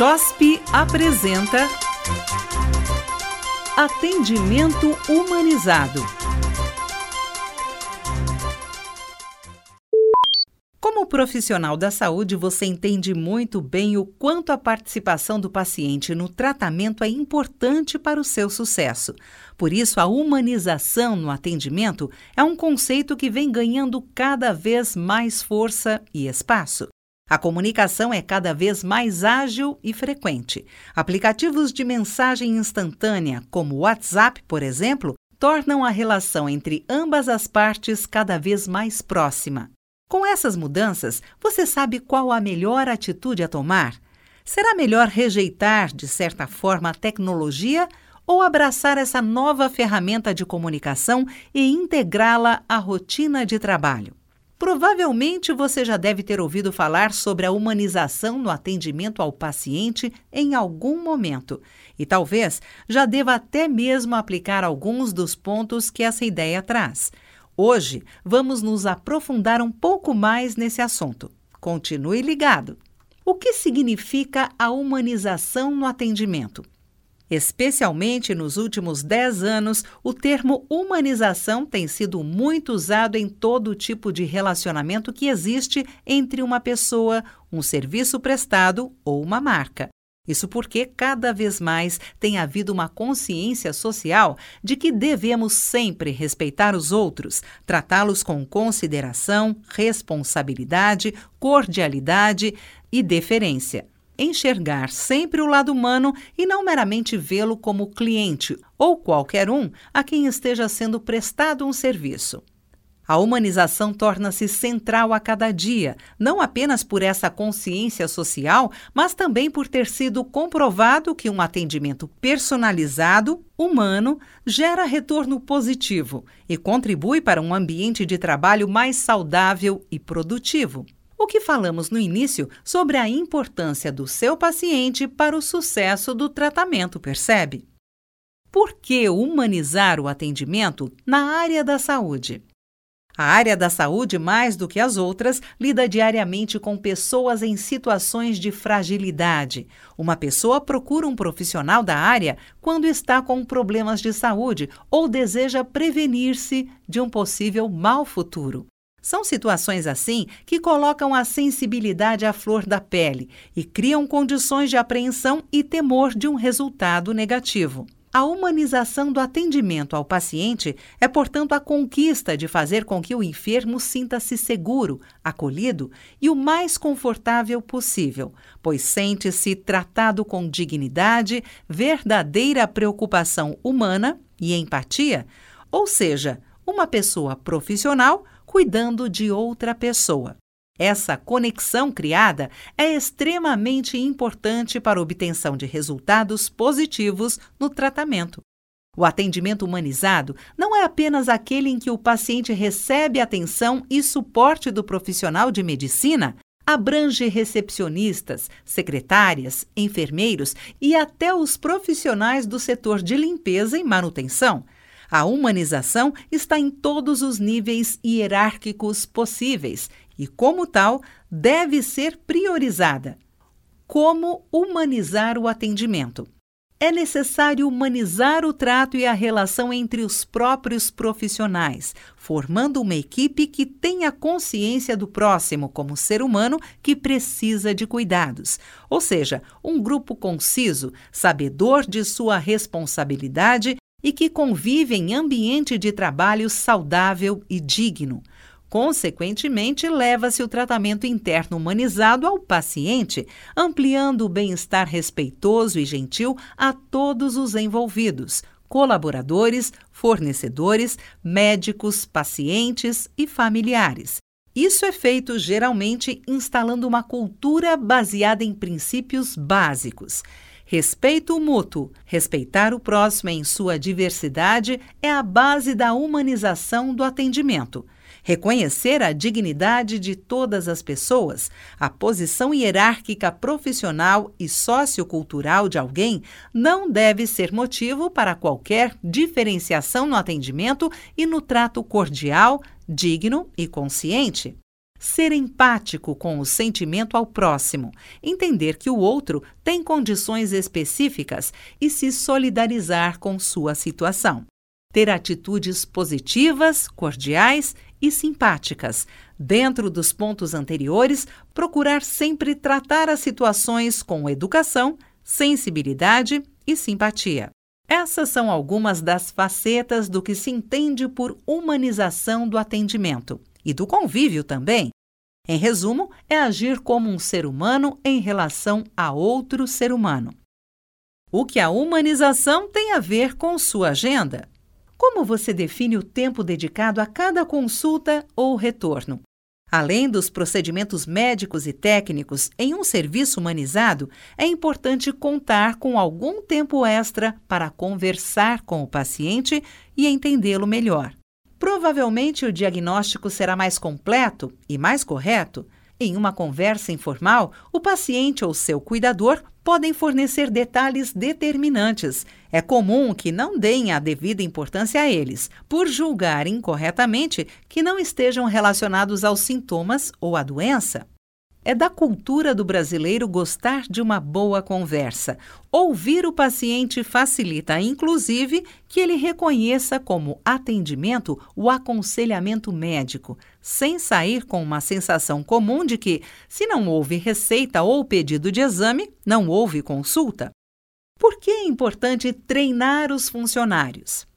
CHOSP apresenta Atendimento Humanizado. Como profissional da saúde, você entende muito bem o quanto a participação do paciente no tratamento é importante para o seu sucesso. Por isso, a humanização no atendimento é um conceito que vem ganhando cada vez mais força e espaço. A comunicação é cada vez mais ágil e frequente. Aplicativos de mensagem instantânea, como o WhatsApp, por exemplo, tornam a relação entre ambas as partes cada vez mais próxima. Com essas mudanças, você sabe qual a melhor atitude a tomar? Será melhor rejeitar, de certa forma, a tecnologia ou abraçar essa nova ferramenta de comunicação e integrá-la à rotina de trabalho? Provavelmente você já deve ter ouvido falar sobre a humanização no atendimento ao paciente em algum momento, e talvez já deva até mesmo aplicar alguns dos pontos que essa ideia traz. Hoje vamos nos aprofundar um pouco mais nesse assunto. Continue ligado. O que significa a humanização no atendimento? Especialmente nos últimos 10 anos, o termo humanização tem sido muito usado em todo tipo de relacionamento que existe entre uma pessoa, um serviço prestado ou uma marca. Isso porque cada vez mais tem havido uma consciência social de que devemos sempre respeitar os outros, tratá-los com consideração, responsabilidade, cordialidade e deferência enxergar sempre o lado humano e não meramente vê-lo como cliente ou qualquer um a quem esteja sendo prestado um serviço. A humanização torna-se central a cada dia, não apenas por essa consciência social, mas também por ter sido comprovado que um atendimento personalizado, humano, gera retorno positivo e contribui para um ambiente de trabalho mais saudável e produtivo o que falamos no início sobre a importância do seu paciente para o sucesso do tratamento, percebe? Por que humanizar o atendimento na área da saúde? A área da saúde, mais do que as outras, lida diariamente com pessoas em situações de fragilidade. Uma pessoa procura um profissional da área quando está com problemas de saúde ou deseja prevenir-se de um possível mau futuro. São situações assim que colocam a sensibilidade à flor da pele e criam condições de apreensão e temor de um resultado negativo. A humanização do atendimento ao paciente é, portanto, a conquista de fazer com que o enfermo sinta-se seguro, acolhido e o mais confortável possível, pois sente-se tratado com dignidade, verdadeira preocupação humana e empatia, ou seja, uma pessoa profissional cuidando de outra pessoa. Essa conexão criada é extremamente importante para a obtenção de resultados positivos no tratamento. O atendimento humanizado não é apenas aquele em que o paciente recebe atenção e suporte do profissional de medicina, abrange recepcionistas, secretárias, enfermeiros e até os profissionais do setor de limpeza e manutenção. A humanização está em todos os níveis hierárquicos possíveis e, como tal, deve ser priorizada. Como humanizar o atendimento? É necessário humanizar o trato e a relação entre os próprios profissionais, formando uma equipe que tenha consciência do próximo como ser humano que precisa de cuidados. Ou seja, um grupo conciso, sabedor de sua responsabilidade e que convive em ambiente de trabalho saudável e digno. Consequentemente, leva-se o tratamento interno humanizado ao paciente, ampliando o bem-estar respeitoso e gentil a todos os envolvidos, colaboradores, fornecedores, médicos, pacientes e familiares. Isso é feito geralmente instalando uma cultura baseada em princípios básicos. Respeito mútuo, respeitar o próximo em sua diversidade é a base da humanização do atendimento. Reconhecer a dignidade de todas as pessoas, a posição hierárquica profissional e sociocultural de alguém não deve ser motivo para qualquer diferenciação no atendimento e no trato cordial, digno e consciente. Ser empático com o sentimento ao próximo, entender que o outro tem condições específicas e se solidarizar com sua situação. Ter atitudes positivas, cordiais e simpáticas. Dentro dos pontos anteriores, procurar sempre tratar as situações com educação, sensibilidade e simpatia. Essas são algumas das facetas do que se entende por humanização do atendimento e do convívio também. Em resumo, é agir como um ser humano em relação a outro ser humano. O que a humanização tem a ver com sua agenda? Como você define o tempo dedicado a cada consulta ou retorno? Além dos procedimentos médicos e técnicos em um serviço humanizado, é importante contar com algum tempo extra para conversar com o paciente e entendê-lo melhor. Provavelmente o diagnóstico será mais completo e mais correto. Em uma conversa informal, o paciente ou seu cuidador podem fornecer detalhes determinantes. É comum que não deem a devida importância a eles, por julgar incorretamente que não estejam relacionados aos sintomas ou à doença. É da cultura do brasileiro gostar de uma boa conversa. Ouvir o paciente facilita, inclusive, que ele reconheça como atendimento o aconselhamento médico, sem sair com uma sensação comum de que, se não houve receita ou pedido de exame, não houve consulta. Por que é importante treinar os funcionários?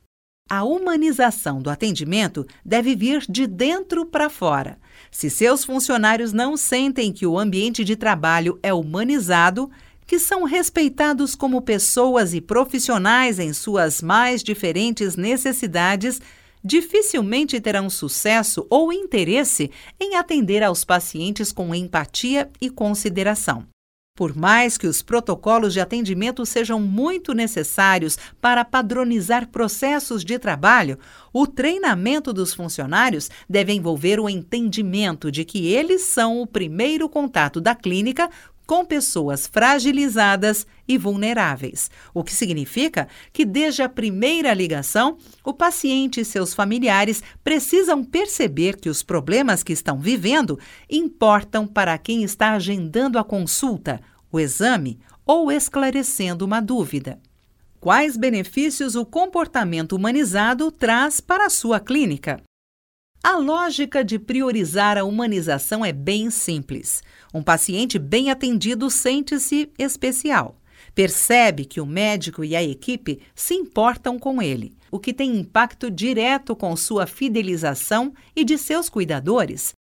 A humanização do atendimento deve vir de dentro para fora. Se seus funcionários não sentem que o ambiente de trabalho é humanizado, que são respeitados como pessoas e profissionais em suas mais diferentes necessidades, dificilmente terão sucesso ou interesse em atender aos pacientes com empatia e consideração. Por mais que os protocolos de atendimento sejam muito necessários para padronizar processos de trabalho, o treinamento dos funcionários deve envolver o entendimento de que eles são o primeiro contato da clínica com pessoas fragilizadas e vulneráveis, o que significa que, desde a primeira ligação, o paciente e seus familiares precisam perceber que os problemas que estão vivendo importam para quem está agendando a consulta, o exame ou esclarecendo uma dúvida. Quais benefícios o comportamento humanizado traz para a sua clínica? A lógica de priorizar a humanização é bem simples. Um paciente bem atendido sente-se especial. Percebe que o médico e a equipe se importam com ele, o que tem impacto direto com sua fidelização e de seus cuidadores,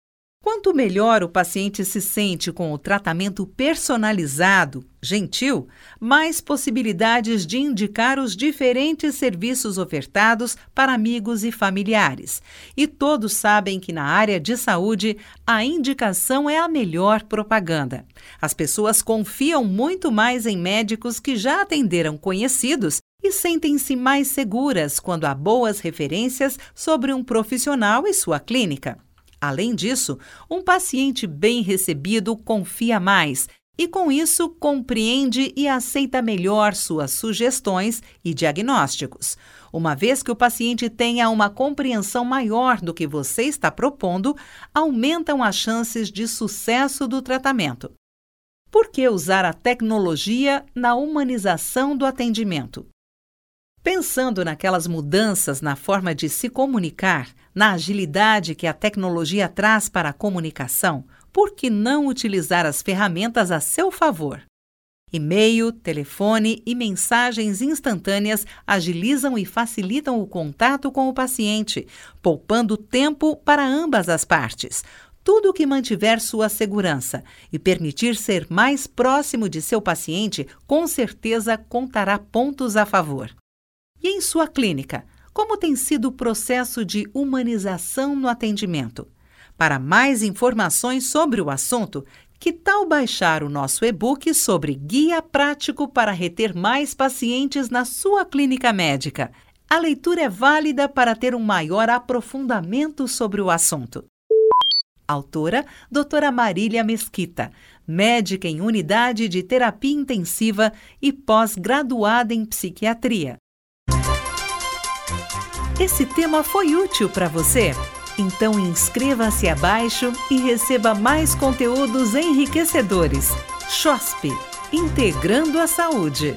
Quanto melhor o paciente se sente com o tratamento personalizado, gentil, mais possibilidades de indicar os diferentes serviços ofertados para amigos e familiares. E todos sabem que na área de saúde a indicação é a melhor propaganda. As pessoas confiam muito mais em médicos que já atenderam conhecidos e sentem-se mais seguras quando há boas referências sobre um profissional e sua clínica. Além disso, um paciente bem recebido confia mais e, com isso, compreende e aceita melhor suas sugestões e diagnósticos. Uma vez que o paciente tenha uma compreensão maior do que você está propondo, aumentam as chances de sucesso do tratamento. Por que usar a tecnologia na humanização do atendimento? Pensando naquelas mudanças na forma de se comunicar, na agilidade que a tecnologia traz para a comunicação, por que não utilizar as ferramentas a seu favor? E-mail, telefone e mensagens instantâneas agilizam e facilitam o contato com o paciente, poupando tempo para ambas as partes. Tudo que mantiver sua segurança e permitir ser mais próximo de seu paciente, com certeza contará pontos a favor. E em sua clínica, como tem sido o processo de humanização no atendimento? Para mais informações sobre o assunto, que tal baixar o nosso e-book sobre Guia Prático para reter mais pacientes na sua clínica médica? A leitura é válida para ter um maior aprofundamento sobre o assunto. Autora, doutora Marília Mesquita, médica em unidade de terapia intensiva e pós-graduada em psiquiatria. Esse tema foi útil para você? Então inscreva-se abaixo e receba mais conteúdos enriquecedores. CHOSP Integrando a Saúde.